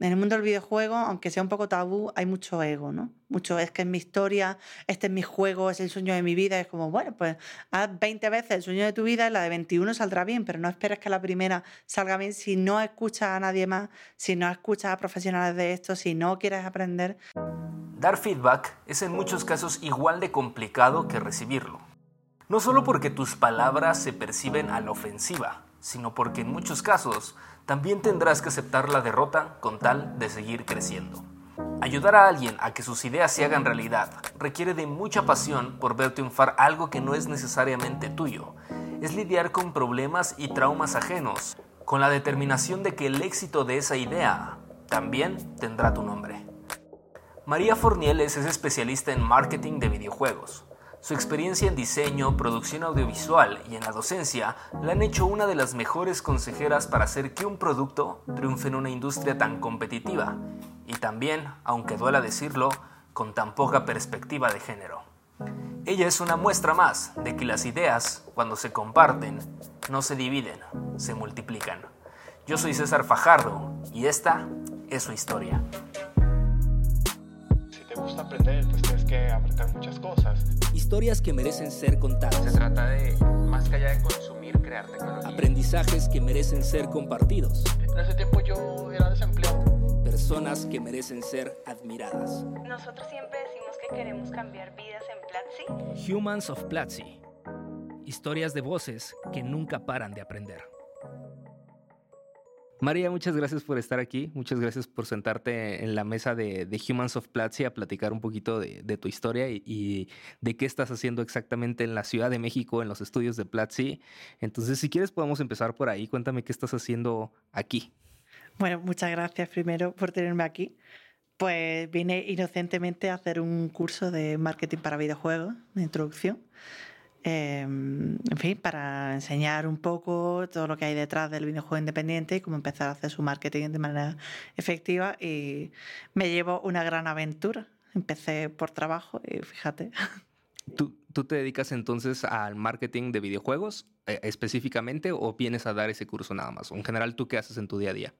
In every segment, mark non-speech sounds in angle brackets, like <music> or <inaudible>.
en el mundo del videojuego, aunque sea un poco tabú, hay mucho ego, ¿no? Mucho es que es mi historia, este es mi juego, es el sueño de mi vida. Es como, bueno, pues haz 20 veces el sueño de tu vida y la de 21 saldrá bien, pero no esperes que la primera salga bien si no escuchas a nadie más, si no escuchas a profesionales de esto, si no quieres aprender. Dar feedback es en muchos casos igual de complicado que recibirlo. No solo porque tus palabras se perciben a la ofensiva, sino porque en muchos casos también tendrás que aceptar la derrota con tal de seguir creciendo. Ayudar a alguien a que sus ideas se hagan realidad requiere de mucha pasión por ver triunfar algo que no es necesariamente tuyo. Es lidiar con problemas y traumas ajenos, con la determinación de que el éxito de esa idea también tendrá tu nombre. María Fornieles es especialista en marketing de videojuegos. Su experiencia en diseño, producción audiovisual y en la docencia la han hecho una de las mejores consejeras para hacer que un producto triunfe en una industria tan competitiva y también, aunque duela decirlo, con tan poca perspectiva de género. Ella es una muestra más de que las ideas, cuando se comparten, no se dividen, se multiplican. Yo soy César Fajardo y esta es su historia. Aprender, pues tienes que aprender muchas cosas historias que merecen ser contadas. Se trata de, más que allá de consumir, crear tecnología. Aprendizajes que merecen ser compartidos. En ese tiempo yo era desempleado. Personas que merecen ser admiradas. Nosotros siempre decimos que queremos cambiar vidas en Platzi. Humans of Platzi. Historias de voces que nunca paran de aprender. María, muchas gracias por estar aquí. Muchas gracias por sentarte en la mesa de, Humans of Platzi a platicar un poquito de, tu historia y, de qué estás haciendo exactamente en la Ciudad de México, en los estudios de Platzi. Entonces, si quieres, podemos empezar por ahí. Cuéntame qué estás haciendo aquí. Bueno, muchas gracias primero por tenerme aquí. Pues vine inocentemente a hacer un curso de marketing para videojuegos, de introducción. Em, en fin, para enseñar un poco todo lo que hay detrás del videojuego independiente y cómo empezar a hacer su marketing de manera efectiva. Y me llevo una gran aventura. Empecé por trabajo y fíjate. <laughs> ¿Tú, tú te dedicas entonces al marketing de videojuegos eh, específicamente o vienes a dar ese curso nada más? En general, ¿tú qué haces en tu día a día?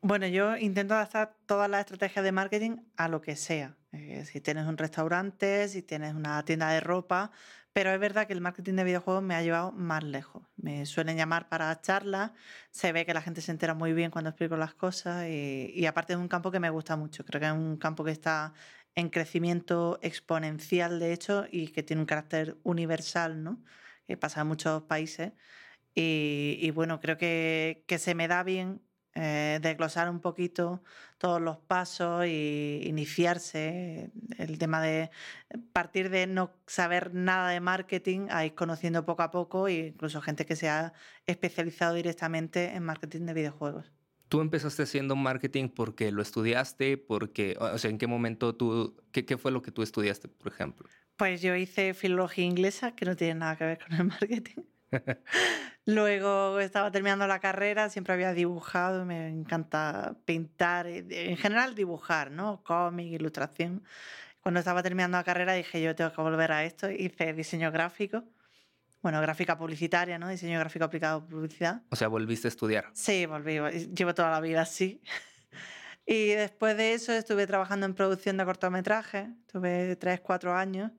Bueno, yo intento adaptar todas las estrategias de marketing a lo que sea. Eh, si tienes un restaurante, si tienes una tienda de ropa, pero es verdad que el marketing de videojuegos me ha llevado más lejos. Me suelen llamar para charlas, se ve que la gente se entera muy bien cuando explico las cosas y, aparte es un campo que me gusta mucho. Creo que es un campo que está en crecimiento exponencial, de hecho, y que tiene un carácter universal, ¿no? Que pasa en muchos países. Y, bueno, creo que, que se me da bien eh, desglosar un poquito todos los pasos y iniciarse. El tema de partir de no saber nada de marketing a ir conociendo poco a poco, e incluso gente que se ha especializado directamente en marketing de videojuegos. ¿Tú empezaste haciendo marketing porque lo estudiaste? Porque, o sea, ¿en qué momento tú, qué, qué fue lo que tú estudiaste, por ejemplo? Pues yo hice filología inglesa, que no tiene nada que ver con el <laughs> marketing. Luego estaba terminando la carrera, siempre había dibujado, me encanta pintar, en general dibujar, ¿no? Cómic, ilustración. Cuando estaba terminando la carrera dije, yo tengo que volver a esto, hice diseño gráfico. Bueno, gráfica publicitaria, ¿no? Diseño gráfico aplicado a publicidad. O sea, volviste a estudiar. Sí, volví. Llevo toda la vida así. <laughs> Y después de eso estuve trabajando en producción de cortometrajes. Tuve tres, cuatro años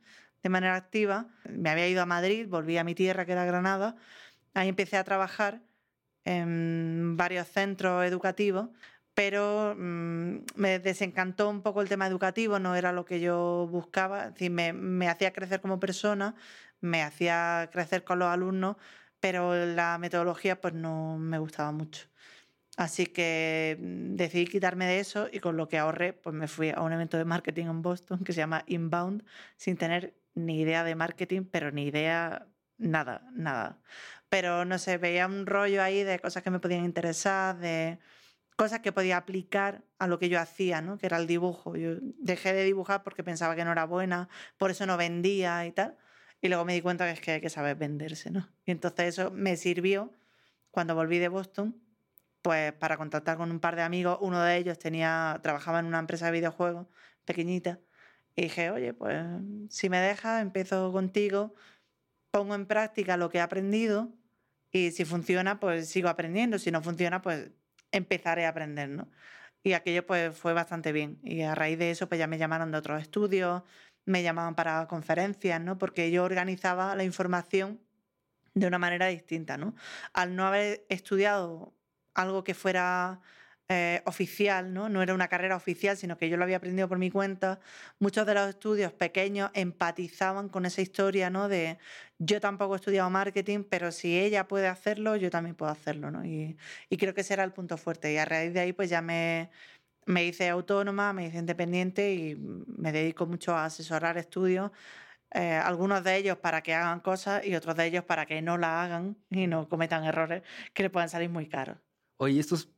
de manera activa. Me había ido a Madrid, volví a mi tierra, que era Granada. Ahí empecé a trabajar en varios centros educativos, pero mm, me desencantó un poco el tema educativo, no era lo que yo buscaba. Es me, me hacía crecer como persona, me hacía crecer con los alumnos, pero la metodología pues no me gustaba mucho. Así que mm, decidí quitarme de eso y con lo que ahorré, pues me fui a un evento de marketing en Boston que se llama Inbound, sin tener ni idea de marketing, pero ni idea nada, nada. Pero no sé, veía un rollo ahí de cosas que me podían interesar, de cosas que podía aplicar a lo que yo hacía, ¿no? Que era el dibujo. Yo dejé de dibujar porque pensaba que no era buena, por eso no vendía y tal. Y luego me di cuenta que es que hay que saber venderse, ¿no? Y entonces eso me sirvió cuando volví de Boston, pues para contactar con un par de amigos. Uno de ellos tenía, trabajaba en una empresa de videojuegos pequeñita y dije, oye, pues si me dejas, empiezo contigo, pongo en práctica lo que he aprendido y si funciona, pues sigo aprendiendo. Si no funciona, pues empezaré a aprender, ¿no? Y aquello pues fue bastante bien. Y a raíz de eso pues ya me llamaron de otros estudios, me llamaban para conferencias, ¿no? Porque yo organizaba la información de una manera distinta, ¿no? Al no haber estudiado algo que fuera eh, oficial, ¿no? no era una carrera oficial, sino que yo lo había aprendido por mi cuenta, muchos de los estudios pequeños empatizaban con esa historia ¿no? de yo tampoco he estudiado marketing, pero si ella puede hacerlo, yo también puedo hacerlo. ¿no? Y, creo que ese era el punto fuerte. Y a raíz de ahí, pues ya me, me hice autónoma, me hice independiente y me dedico mucho a asesorar estudios. Eh, algunos de ellos para que hagan cosas y otros de ellos para que no la hagan y no cometan errores que le puedan salir muy caros. Oye, estos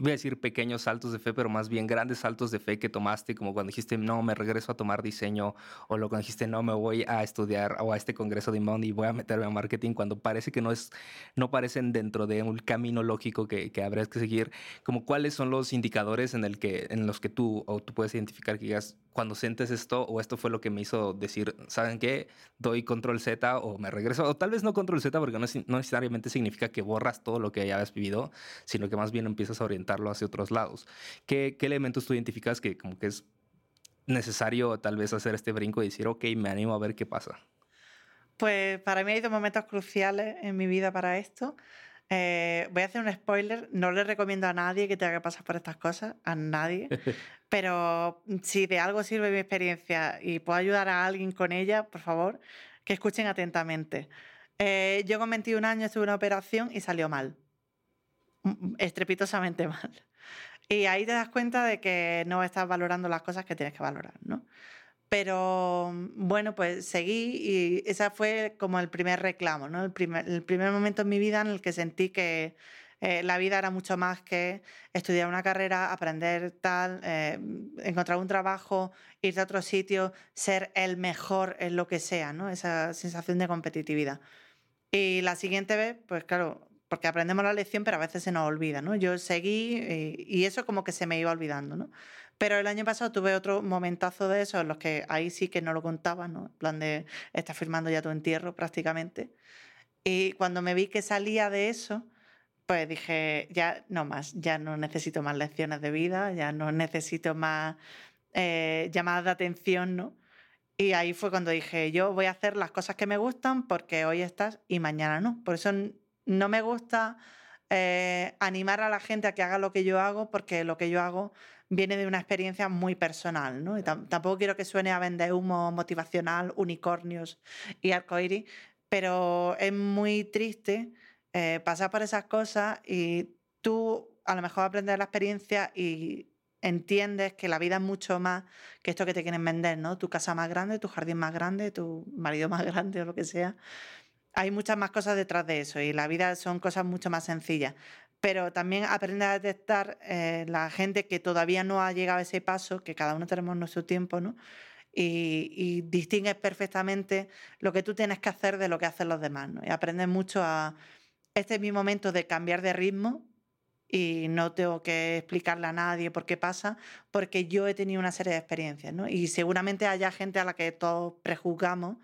voy a decir pequeños saltos de fe, pero más bien grandes saltos de fe que tomaste, como cuando dijiste, no, me regreso a tomar diseño, o lo cuando dijiste, no, me voy a estudiar o a este congreso de Inbound y voy a meterme a marketing, cuando parece que no es, no parecen dentro de un camino lógico que, que habrías que seguir, como cuáles son los indicadores en, el que, en los que tú, o tú puedes identificar que digas, cuando sientes esto o esto fue lo que me hizo decir, ¿saben qué? Doy control Z o me regreso, o tal vez no control Z porque no, no necesariamente significa que borras todo lo que ya habías vivido, sino que más bien empiezas a orientarlo hacia otros lados. ¿Qué, qué elementos tú identificas que como que es necesario tal vez hacer este brinco y decir, ok, me animo a ver qué pasa? Pues para mí hay dos momentos cruciales en mi vida para esto. Eh, voy a hacer un spoiler. No le recomiendo a nadie que tenga que pasar por estas cosas, a nadie. <laughs> Pero si de algo sirve mi experiencia y puedo ayudar a alguien con ella, por favor, que escuchen atentamente. Eh, yo con 21 años tuve una operación y salió mal. Estrepitosamente <laughs> mal. Y ahí te das cuenta de que no estás valorando las cosas que tienes que valorar, ¿no? Pero mm, bueno, pues seguí y ese fue como el primer reclamo, ¿no? El primer, el primer momento en mi vida en el que sentí que eh, la vida era mucho más que estudiar una carrera, aprender tal, eh, encontrar un trabajo, ir a otro sitio, ser el mejor en lo que sea, ¿no? Esa sensación de competitividad. Y la siguiente vez, pues claro, porque aprendemos la lección, pero a veces se nos olvida, ¿no? Yo seguí y, y eso como que se me iba olvidando, ¿no? Pero el año pasado tuve otro momentazo de eso, en los que ahí sí que no lo contaba, ¿no? En plan de, estás firmando ya tu entierro prácticamente. Y cuando me vi que salía de eso, pues dije, ya no más, ya no necesito más lecciones de vida, ya no necesito más eh, llamadas de atención, ¿no? Y ahí fue cuando dije, yo voy a hacer las cosas que me gustan porque hoy estás y mañana no. Por eso no me gusta eh, animar a la gente a que haga lo que yo hago porque lo que yo hago viene de una experiencia muy personal, ¿no? Y tampoco quiero que suene a vender humo motivacional, unicornios y arcoíris, pero es muy triste eh, pasar por esas cosas y tú a lo mejor aprendes la experiencia y entiendes que la vida es mucho más que esto que te quieren vender, ¿no? Tu casa más grande, tu jardín más grande, tu marido <laughs> más grande o lo que sea. Hay muchas más cosas detrás de eso y la vida son cosas mucho más sencillas pero también aprende a detectar eh, la gente que todavía no ha llegado a ese paso, que cada uno tenemos nuestro tiempo, ¿no? Y, y, distingues perfectamente lo que tú tienes que hacer de lo que hacen los demás, ¿no? Y aprendes mucho a... Este es mi momento de cambiar de ritmo y no tengo que explicarle a nadie por qué pasa, porque yo he tenido una serie de experiencias, ¿no? Y seguramente haya gente a la que todos prejuzgamos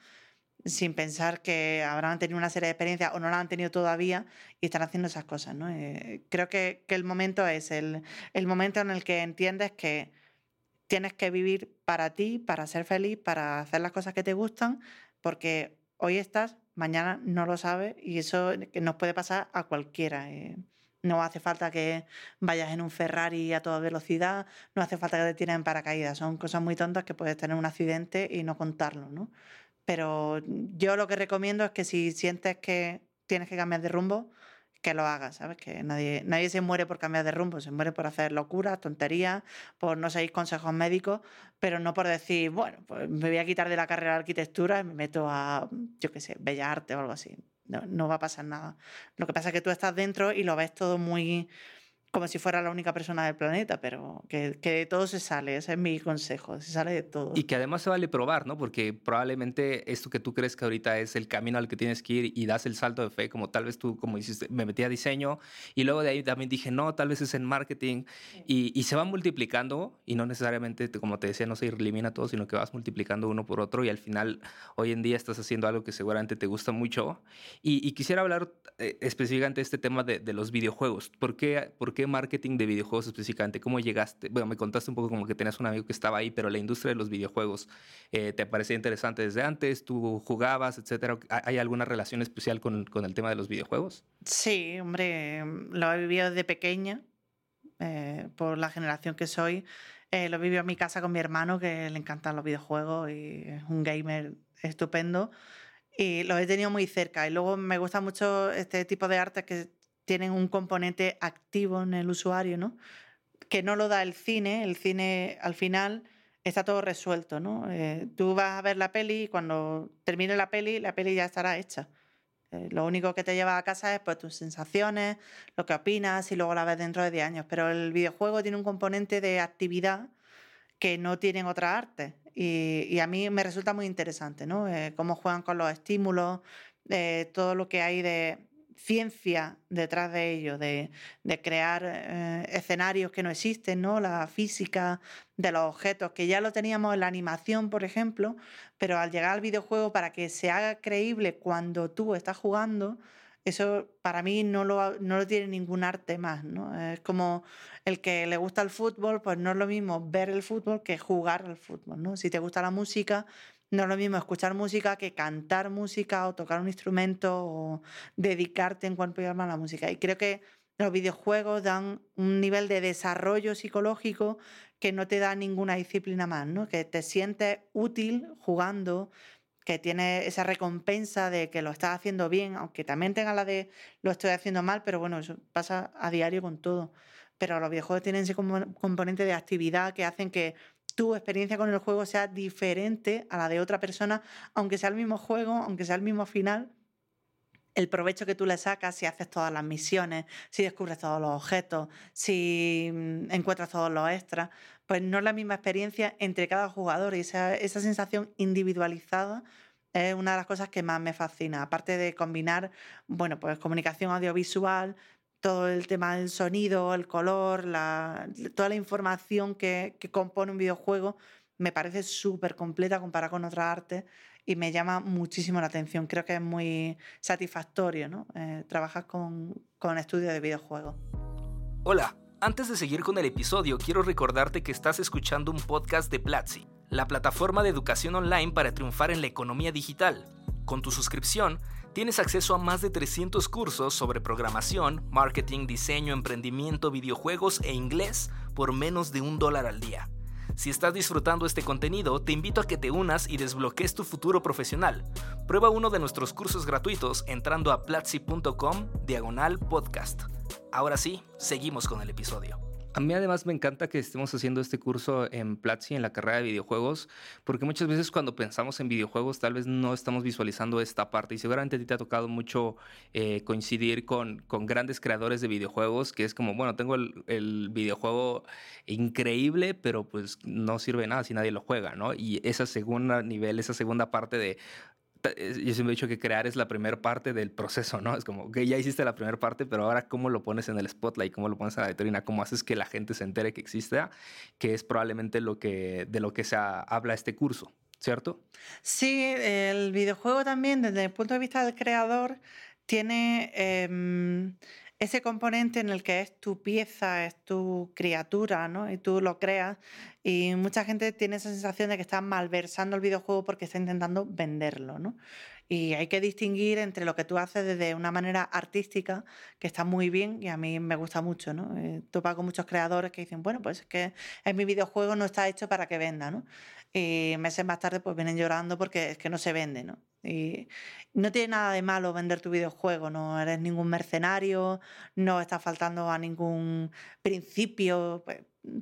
sin pensar que habrán tenido una serie de experiencias o no la han tenido todavía y están haciendo esas cosas. ¿no? Eh, creo que, el momento es el, el, momento en el que entiendes que tienes que vivir para ti, para ser feliz, para hacer las cosas que te gustan, porque hoy estás, mañana no lo sabes y eso nos puede pasar a cualquiera. Eh. No hace falta que vayas en un Ferrari a toda velocidad, no hace falta que te tiren en paracaídas, son cosas muy tontas que puedes tener un accidente y no contarlo, ¿no? Pero yo lo que recomiendo es que si sientes que tienes que cambiar de rumbo, que lo hagas, ¿sabes? Que nadie, nadie se muere por cambiar de rumbo, se muere por hacer locuras, tonterías, por no seguir consejos médicos, pero no por decir, bueno, pues me voy a quitar de la carrera de arquitectura y me meto a, yo qué sé, Bella Arte o algo así. No, no va a pasar nada. Lo que pasa es que tú estás dentro y lo ves todo muy como si fuera la única persona del planeta, pero que, que, de todo se sale, ese es mi consejo, se sale de todo. Y que además se vale probar, ¿no? Porque probablemente esto que tú crees que ahorita es el camino al que tienes que ir y das el salto de fe, como tal vez tú, como hiciste, me metí a diseño y luego de ahí también dije, no, tal vez es en marketing y, y, se va multiplicando y no necesariamente, como te decía, no se elimina todo, sino que vas multiplicando uno por otro y al final hoy en día estás haciendo algo que seguramente te gusta mucho. Y, y quisiera hablar eh, específicamente de este tema de, de los videojuegos. ¿Por qué, ¿Por qué qué marketing de videojuegos específicamente? ¿Cómo llegaste? Bueno, me contaste un poco como que tenías un amigo que estaba ahí, pero la industria de los videojuegos eh, te parecía interesante desde antes, tú jugabas, etcétera. ¿Hay alguna relación especial con, el tema de los videojuegos? Sí, hombre, lo he vivido desde pequeña, eh, por la generación que soy. Eh, lo vivido en mi casa con mi hermano, que le encantan los videojuegos y es un gamer estupendo. Y lo he tenido muy cerca. Y luego me gusta mucho este tipo de artes que tienen un componente activo en el usuario, ¿no? Que no lo da el cine. El cine al final está todo resuelto, ¿no? Eh, tú vas a ver la peli y cuando termine la peli, la peli ya estará hecha. Eh, lo único que te lleva a casa es pues, tus sensaciones, lo que opinas y luego la ves dentro de 10 años. Pero el videojuego tiene un componente de actividad que no tienen otras artes. Y, a mí me resulta muy interesante, ¿no? Eh, cómo juegan con los estímulos, todo lo que hay de, ciencia detrás de ello, de, crear eh, escenarios que no existen, ¿no? La física de los objetos, que ya lo teníamos en la animación, por ejemplo, pero al llegar al videojuego, para que se haga creíble cuando tú estás jugando, eso para mí no lo, no lo tiene ningún arte más, ¿no? Es como el que le gusta el fútbol, pues no es lo mismo ver el fútbol que jugar al fútbol, ¿no? Si te gusta la música, no es lo mismo escuchar música que cantar música o tocar un instrumento o dedicarte en cuanto a la música. Y creo que los videojuegos dan un nivel de desarrollo psicológico que no te da ninguna disciplina más, ¿no? Que te sientes útil jugando, que tienes esa recompensa de que lo estás haciendo bien, aunque también tenga la de lo estoy haciendo mal, pero bueno, eso pasa a diario con todo. Pero los videojuegos tienen ese componente de actividad que hacen que tu experiencia con el juego sea diferente a la de otra persona, aunque sea el mismo juego, aunque sea el mismo final, el provecho que tú le sacas si haces todas las misiones, si descubres todos los objetos, si mm, encuentras todos los extras, pues no es la misma experiencia entre cada jugador y esa, sensación individualizada es una de las cosas que más me fascina, aparte de combinar, bueno, pues comunicación audiovisual, todo el tema del sonido, el color, toda la información que, compone un videojuego me parece súper completa comparada con otras artes y me llama muchísimo la atención. Creo que es muy satisfactorio ¿no? Eh, trabajar con, con estudios de videojuegos. Hola, antes de seguir con el episodio, quiero recordarte que estás escuchando un podcast de Platzi, la plataforma de educación online para triunfar en la economía digital. Con tu suscripción, tienes acceso a más de 300 cursos sobre programación, marketing, diseño, emprendimiento, videojuegos e inglés por menos de un dólar al día. Si estás disfrutando este contenido, te invito a que te unas y desbloquees tu futuro profesional. Prueba uno de nuestros cursos gratuitos entrando a platzi.com diagonal podcast. Ahora sí, seguimos con el episodio. A mí además me encanta que estemos haciendo este curso en Platzi, en la carrera de videojuegos, porque muchas veces cuando pensamos en videojuegos tal vez no estamos visualizando esta parte y seguramente a ti te ha tocado mucho eh, coincidir con, con, grandes creadores de videojuegos, que es como, bueno, tengo el, el, videojuego increíble, pero pues no sirve nada si nadie lo juega, ¿no? Y esa segunda nivel, esa segunda parte de, yo siempre he dicho que crear es la primera parte del proceso, ¿no? Es como, que ya hiciste la primera parte, pero ahora cómo lo pones en el spotlight, cómo lo pones en la vitrina, cómo haces que la gente se entere que existe, que es probablemente lo que, de lo que se habla este curso, ¿cierto? Sí, el videojuego también, desde el punto de vista del creador, tiene... Em, ese componente en el que es tu pieza, es tu criatura, ¿no? Y tú lo creas. Y mucha gente tiene esa sensación de que está malversando el videojuego porque está intentando venderlo, ¿no? Y hay que distinguir entre lo que tú haces desde una manera artística, que está muy bien y a mí me gusta mucho, ¿no? Eh, topa con muchos creadores que dicen, bueno, pues es que en mi videojuego no está hecho para que venda, ¿no? Y meses más tarde pues vienen llorando porque es que no se vende, ¿no? Y no tiene nada de malo vender tu videojuego, no eres ningún mercenario, no estás faltando a ningún principio,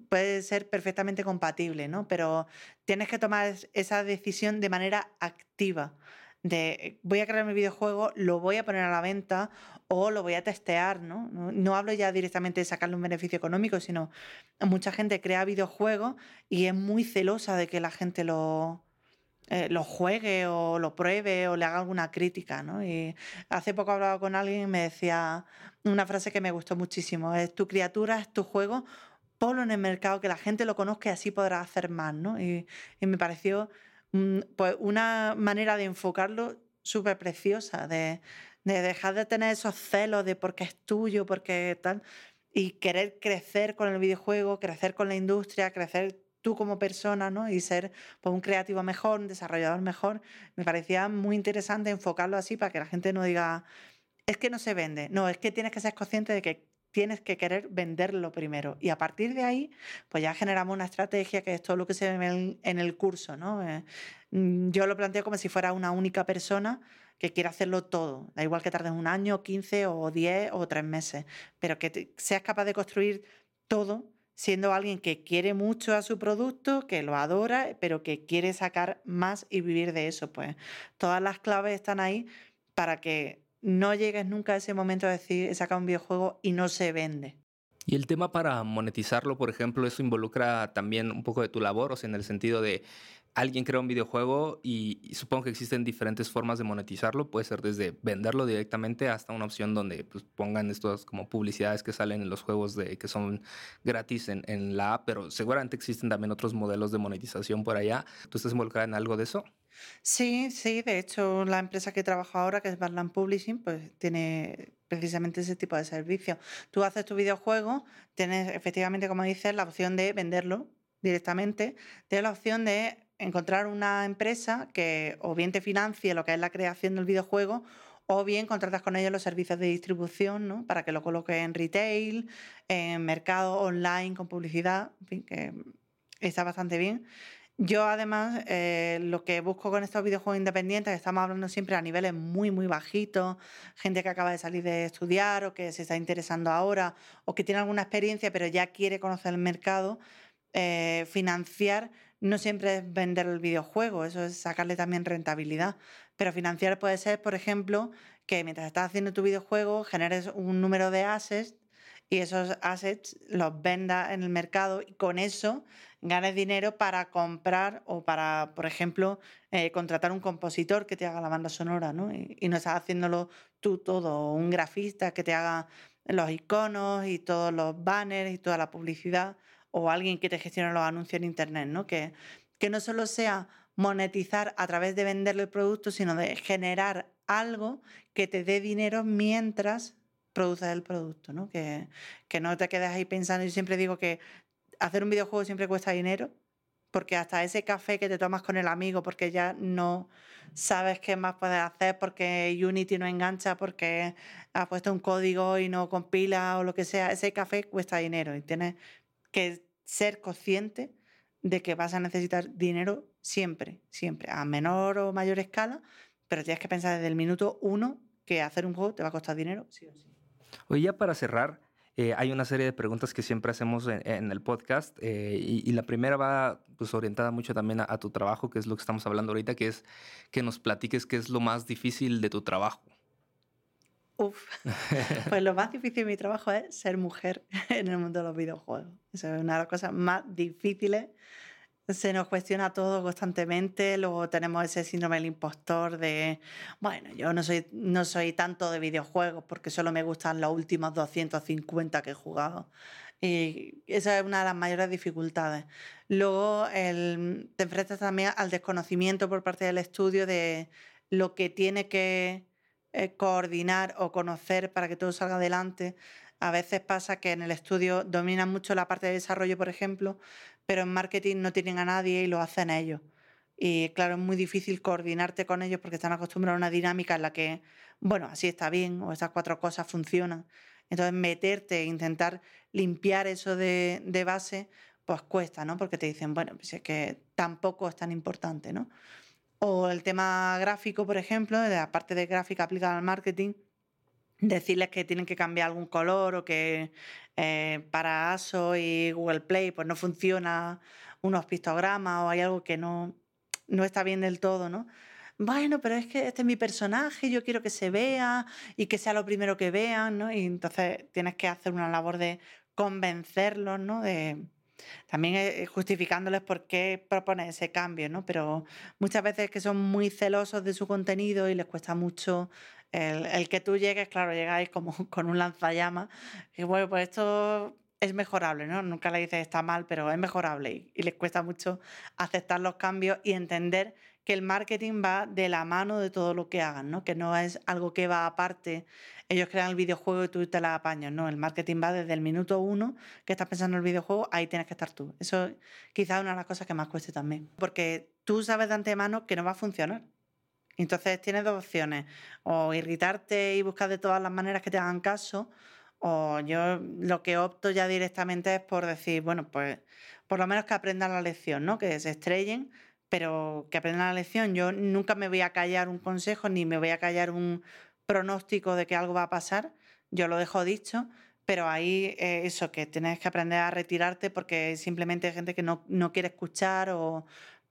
puede ser perfectamente compatible, ¿no? Pero tienes que tomar esa decisión de manera activa de voy a crear mi videojuego, lo voy a poner a la venta o lo voy a testear, ¿no? No, hablo ya directamente de sacarle un beneficio económico, sino mucha gente crea videojuegos y es muy celosa de que la gente lo, eh, lo juegue o lo pruebe o le haga alguna crítica, ¿no? Y hace poco hablaba con alguien y me decía una frase que me gustó muchísimo, es tu criatura, es tu juego, ponlo en el mercado, que la gente lo conozca y así podrá hacer más, ¿no? y me pareció Mm, pues una manera de enfocarlo súper preciosa, de, dejar de tener esos celos de porque es tuyo, porque tal, y querer crecer con el videojuego, crecer con la industria, crecer tú como persona, ¿no? Y ser pues, un creativo mejor, un desarrollador mejor. Me parecía muy interesante enfocarlo así para que la gente no diga, es que no se vende. No, es que tienes que ser consciente de que tienes que querer venderlo primero. Y a partir de ahí, pues ya generamos una estrategia que es todo lo que se ve en el curso, ¿no? Eh, mm, yo lo planteo como si fuera una única persona que quiere hacerlo todo. Da igual que tardes un año, 15 o 10 o 3 meses, pero que seas capaz de construir todo siendo alguien que quiere mucho a su producto, que lo adora, pero que quiere sacar más y vivir de eso. Pues todas las claves están ahí para que no llegues nunca a ese momento de decir, he sacado un videojuego y no se vende. Y el tema para monetizarlo, por ejemplo, eso involucra también un poco de tu labor, o sea, en el sentido de alguien crea un videojuego y, supongo que existen diferentes formas de monetizarlo. Puede ser desde venderlo directamente hasta una opción donde pues, pongan estas como publicidades que salen en los juegos de, que son gratis en, en, la app, pero seguramente existen también otros modelos de monetización por allá. ¿Tú estás involucrada en algo de eso? Sí, sí, de hecho la empresa que trabajo ahora, que es Badland Publishing, pues tiene precisamente ese tipo de servicio. Tú haces tu videojuego, tienes efectivamente, como dices, la opción de venderlo directamente, tienes la opción de encontrar una empresa que o bien te financie lo que es la creación del videojuego o bien contratas con ellos los servicios de distribución ¿no? para que lo coloques en retail, en mercado online con publicidad, en fin, que está bastante bien. Yo además eh, lo que busco con estos videojuegos independientes, estamos hablando siempre a niveles muy, muy bajitos, gente que acaba de salir de estudiar o que se está interesando ahora o que tiene alguna experiencia pero ya quiere conocer el mercado, eh, financiar no siempre es vender el videojuego, eso es sacarle también rentabilidad. Pero financiar puede ser, por ejemplo, que mientras estás haciendo tu videojuego generes un número de assets y esos assets los vendas en el mercado y con eso ganes dinero para comprar o para, por ejemplo, eh, contratar un compositor que te haga la banda sonora, ¿no? Y, no estás haciéndolo tú todo, un grafista que te haga los iconos y todos los banners y toda la publicidad o alguien que te gestione los anuncios en Internet, ¿no? Que, que no solo sea monetizar a través de venderle el producto, sino de generar algo que te dé dinero mientras produces el producto, ¿no? Que, que no te quedes ahí pensando. Yo siempre digo que hacer un videojuego siempre cuesta dinero, porque hasta ese café que te tomas con el amigo, porque ya no sabes qué más puedes hacer, porque Unity no engancha, porque ha puesto un código y no compila o lo que sea, ese café cuesta dinero y tienes que ser consciente de que vas a necesitar dinero siempre, siempre, a menor o mayor escala, pero tienes que pensar desde el minuto uno que hacer un juego te va a costar dinero, sí o sí. Oye, ya para cerrar, eh, hay una serie de preguntas que siempre hacemos en, el podcast eh, y, la primera va pues, orientada mucho también a, tu trabajo, que es lo que estamos hablando ahorita, que es que nos platiques qué es lo más difícil de tu trabajo. Uf, <laughs> pues lo más difícil de mi trabajo es ser mujer <laughs> en el mundo de los videojuegos. Eso es una de las cosas más difíciles. Se nos cuestiona todo constantemente, luego tenemos ese síndrome del impostor de, bueno, yo no soy, no soy tanto de videojuegos porque solo me gustan los últimos 250 que he jugado. Y esa es una de las mayores dificultades. Luego el, te enfrentas también al desconocimiento por parte del estudio de lo que tiene que eh, coordinar o conocer para que todo salga adelante. A veces pasa que en el estudio dominan mucho la parte de desarrollo, por ejemplo, pero en marketing no tienen a nadie y lo hacen ellos. Y claro, es muy difícil coordinarte con ellos porque están acostumbrados a una dinámica en la que, bueno, así está bien o esas cuatro cosas funcionan. Entonces, meterte e intentar limpiar eso de, de base, pues cuesta, ¿no? Porque te dicen, bueno, pues es que tampoco es tan importante, ¿no? O el tema gráfico, por ejemplo, de la parte de gráfica aplicada al marketing, decirles que tienen que cambiar algún color o que eh, para ASO y Google Play pues no funciona unos pictogramas o hay algo que no, no está bien del todo, ¿no? Bueno, pero es que este es mi personaje, yo quiero que se vea y que sea lo primero que vean, ¿no? Y entonces tienes que hacer una labor de convencerlos, ¿no? De, también eh, justificándoles por qué propone ese cambio, ¿no? Pero muchas veces que son muy celosos de su contenido y les cuesta mucho el, que tú llegues, claro, llegáis como <laughs> con un lanzallamas y bueno, pues esto es mejorable, ¿no? Nunca le dices está mal, pero es mejorable y, les cuesta mucho aceptar los cambios y entender que el marketing va de la mano de todo lo que hagan, ¿no? Que no es algo que va aparte. Ellos crean el videojuego y tú te la apañas, ¿no? El marketing va desde el minuto uno que estás pensando en el videojuego, ahí tienes que estar tú. Eso quizás es una de las cosas que más cueste también. Porque tú sabes de antemano que no va a funcionar. Entonces tienes dos opciones, o irritarte y buscar de todas las maneras que te hagan caso, o yo lo que opto ya directamente es por decir, bueno, pues por lo menos que aprendan la lección, ¿no? Que se estrellen, pero que aprendan la lección. Yo nunca me voy a callar un consejo ni me voy a callar un pronóstico de que algo va a pasar. Yo lo dejo dicho, pero ahí eh, eso, que tienes que aprender a retirarte porque simplemente hay gente que no, no quiere escuchar o,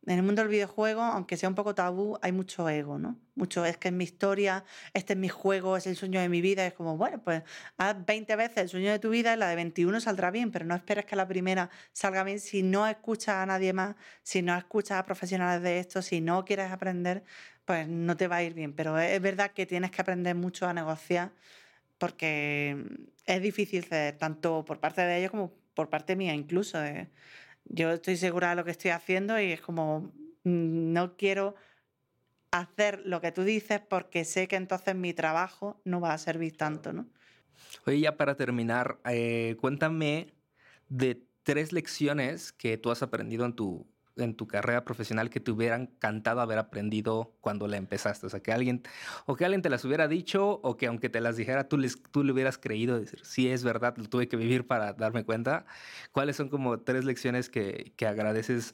en el mundo del videojuego, aunque sea un poco tabú, hay mucho ego, ¿no? Mucho es que es mi historia, este es mi juego, es el sueño de mi vida. Es como, bueno, pues haz 20 veces el sueño de tu vida y la de 21 saldrá bien, pero no esperes que la primera salga bien si no escuchas a nadie más, si no escuchas a profesionales de esto, si no quieres aprender, pues no te va a ir bien. Pero es verdad que tienes que aprender mucho a negociar porque es difícil ceder, tanto por parte de ellos como por parte mía incluso. Eh yo estoy segura de lo que estoy haciendo y es como, mm, no quiero hacer lo que tú dices porque sé que entonces mi trabajo no va a servir tanto, ¿no? Oye, ya para terminar, eh, cuéntame de tres lecciones que tú has aprendido en tu, en tu carrera profesional que te hubieran encantado haber aprendido cuando la empezaste? O sea, que alguien, o que alguien te las hubiera dicho, o que aunque te las dijera, tú, les, tú le hubieras creído, decir, sí, es verdad, lo tuve que vivir para darme cuenta. ¿Cuáles son como tres lecciones que, que agradeces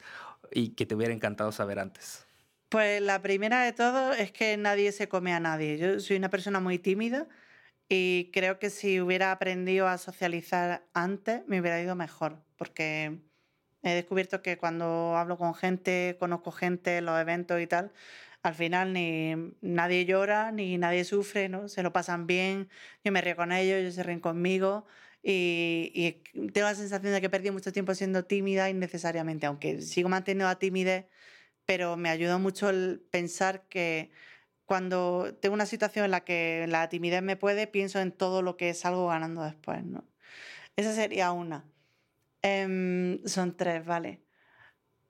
y que te hubiera encantado saber antes? Pues la primera de todo es que nadie se come a nadie. Yo soy una persona muy tímida y creo que si hubiera aprendido a socializar antes me hubiera ido mejor, porque He descubierto que cuando hablo con gente, conozco gente en los eventos y tal, al final ni nadie llora, ni nadie sufre, ¿no? Se lo pasan bien, yo me río con ellos, ellos se ríen conmigo y, tengo la sensación de que he perdido mucho tiempo siendo tímida innecesariamente, aunque sigo manteniendo la timidez, pero me ayudó mucho el pensar que cuando tengo una situación en la que la timidez me puede, pienso en todo lo que salgo ganando después, ¿no? Esa sería una. Em, son tres, vale.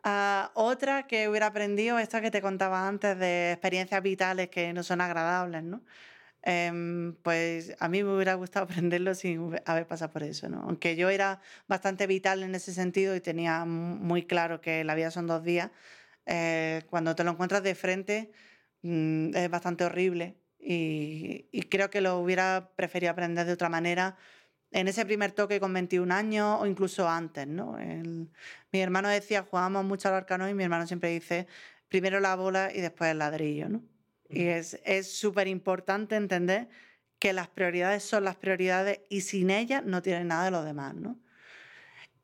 Ah, otra que hubiera aprendido, esta que te contaba antes de experiencias vitales que no son agradables, ¿no? Em, pues a mí me hubiera gustado <laughs> aprenderlo sin haber pasado por eso, ¿no? Aunque yo era bastante vital en ese sentido y tenía muy claro que la vida son dos días, eh, cuando te lo encuentras de frente mm, es bastante horrible y, y creo que lo hubiera preferido aprender de otra manera en ese primer toque con 21 años o incluso antes, ¿no? mi hermano decía, jugábamos mucho al arcano y mi hermano siempre dice, primero la bola y después el ladrillo, ¿no? Y es súper importante entender que las prioridades son las prioridades y sin ellas no tienen nada de lo demás, ¿no?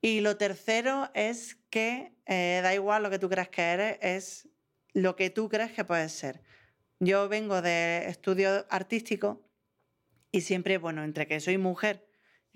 Y lo tercero es que eh, da igual lo que tú creas que eres, es lo que tú crees que puedes ser. Yo vengo de estudios artísticos y siempre, bueno, entre que soy mujer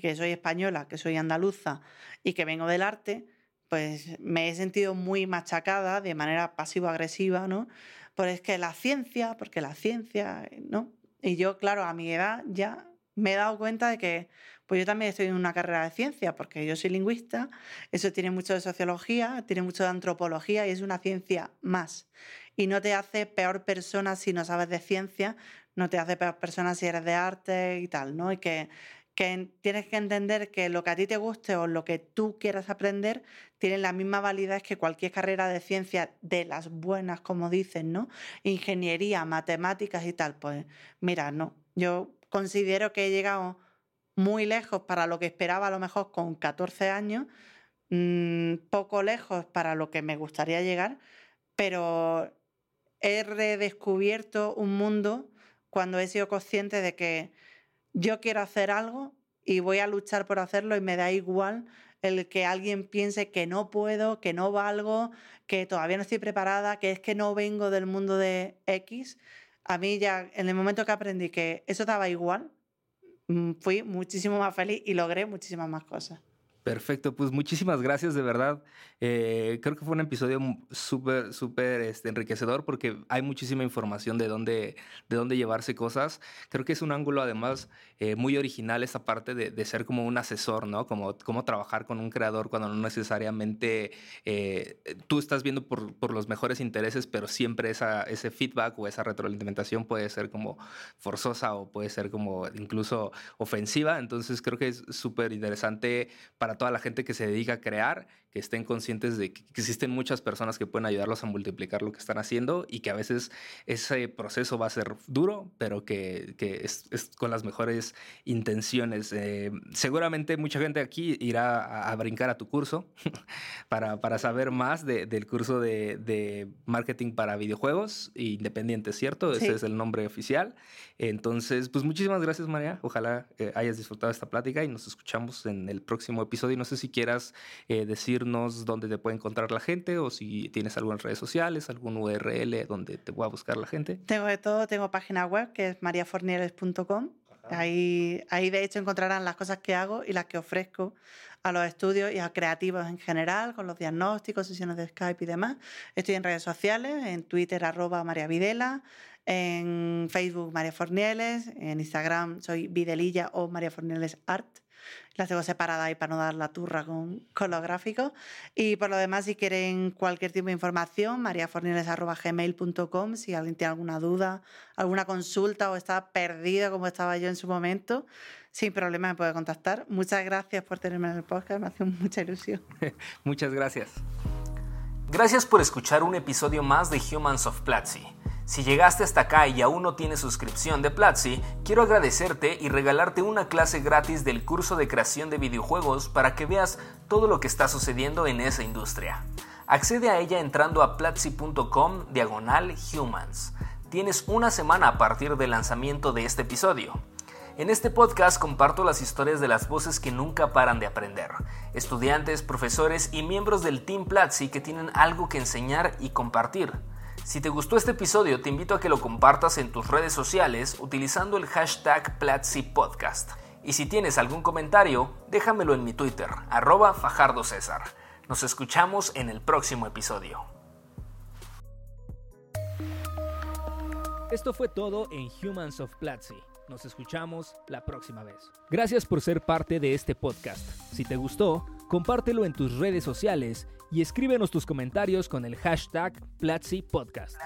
que soy española, que soy andaluza y que vengo del arte, pues me he sentido muy machacada de manera pasivo-agresiva, ¿no? Por es que la ciencia, porque la ciencia, ¿no? Y yo, claro, a mi edad ya me he dado cuenta de que pues yo también estoy en una carrera de ciencia, porque yo soy lingüista, eso tiene mucho de sociología, tiene mucho de antropología y es una ciencia más. Y no te hace peor persona si no sabes de ciencia, no te hace peor persona si eres de arte y tal, ¿no? Y que que tienes que entender que lo que a ti te guste o lo que tú quieras aprender tiene la misma validez que cualquier carrera de ciencia de las buenas, como dicen, ¿no? Ingeniería, matemáticas y tal. Pues mira, no. Yo considero que he llegado muy lejos para lo que esperaba a lo mejor con 14 años, mm, poco lejos para lo que me gustaría llegar, pero he redescubierto un mundo cuando he sido consciente de que yo quiero hacer algo y voy a luchar por hacerlo y me da igual el que alguien piense que no puedo, que no valgo, que todavía no estoy preparada, que es que no vengo del mundo de X. A mí ya, en el momento que aprendí que eso daba igual, mm, fui muchísimo más feliz y logré muchísimas más cosas. Perfecto, pues muchísimas gracias de verdad. Eh, creo que fue un episodio súper, súper este, enriquecedor porque hay muchísima información de dónde, de dónde llevarse cosas. Creo que es un ángulo además eh, muy original esa parte de, ser como un asesor, ¿no? Como cómo trabajar con un creador cuando no necesariamente eh, tú estás viendo por, por, los mejores intereses, pero siempre esa, ese feedback o esa retroalimentación puede ser como forzosa o puede ser como incluso ofensiva. Entonces creo que es súper interesante para toda la gente que se dedica a crear, que estén conscientes de que existen muchas personas que pueden ayudarlos a multiplicar lo que están haciendo y que a veces ese proceso va a ser duro, pero que, que es, es, con las mejores intenciones. Eh, seguramente mucha gente aquí irá a, a brincar a tu curso <laughs> para, para, saber más de, del curso de, de, marketing para videojuegos independientes, ¿cierto? Sí. Ese es el nombre oficial. Entonces, pues muchísimas gracias, María. Ojalá eh, hayas disfrutado esta plática y nos escuchamos en el próximo episodio. No sé si quieras eh, decirnos dónde te puede encontrar la gente o si tienes algunas redes sociales, algún URL donde te pueda buscar la gente. Tengo de todo, tengo página web que es mariafornieles.com. Ahí, ahí de hecho encontrarán las cosas que hago y las que ofrezco a los estudios y a creativos en general, con los diagnósticos, sesiones de Skype y demás. Estoy en redes sociales, en Twitter arroba María Videla, en Facebook María Fornieles, en Instagram soy Videlilla o María Fornieles Art. Las tengo separadas ahí para no dar la turra con, con, los gráficos. Y por lo demás, si quieren cualquier tipo de información, mariafornieles.gmail.com, si alguien tiene alguna duda, alguna consulta o está perdido como estaba yo en su momento, sin problema me puede contactar. Muchas gracias por tenerme en el podcast, me hace mucha ilusión. <laughs> Muchas gracias. Gracias por escuchar un episodio más de Humans of Platzi. Si llegaste hasta acá y aún no tienes suscripción de Platzi, quiero agradecerte y regalarte una clase gratis del curso de creación de videojuegos para que veas todo lo que está sucediendo en esa industria. Accede a ella entrando a platzi.com diagonal humans. Tienes una semana a partir del lanzamiento de este episodio. En este podcast comparto las historias de las voces que nunca paran de aprender, estudiantes, profesores y miembros del Team Platzi que tienen algo que enseñar y compartir. Si te gustó este episodio, te invito a que lo compartas en tus redes sociales utilizando el hashtag Platzi Podcast. Y si tienes algún comentario, déjamelo en mi Twitter, arroba Fajardo César. Nos escuchamos en el próximo episodio. Esto fue todo en Humans of Platzi. Nos escuchamos la próxima vez. Gracias por ser parte de este podcast. Si te gustó, compártelo en tus redes sociales y escríbenos tus comentarios con el hashtag Platzi Podcast.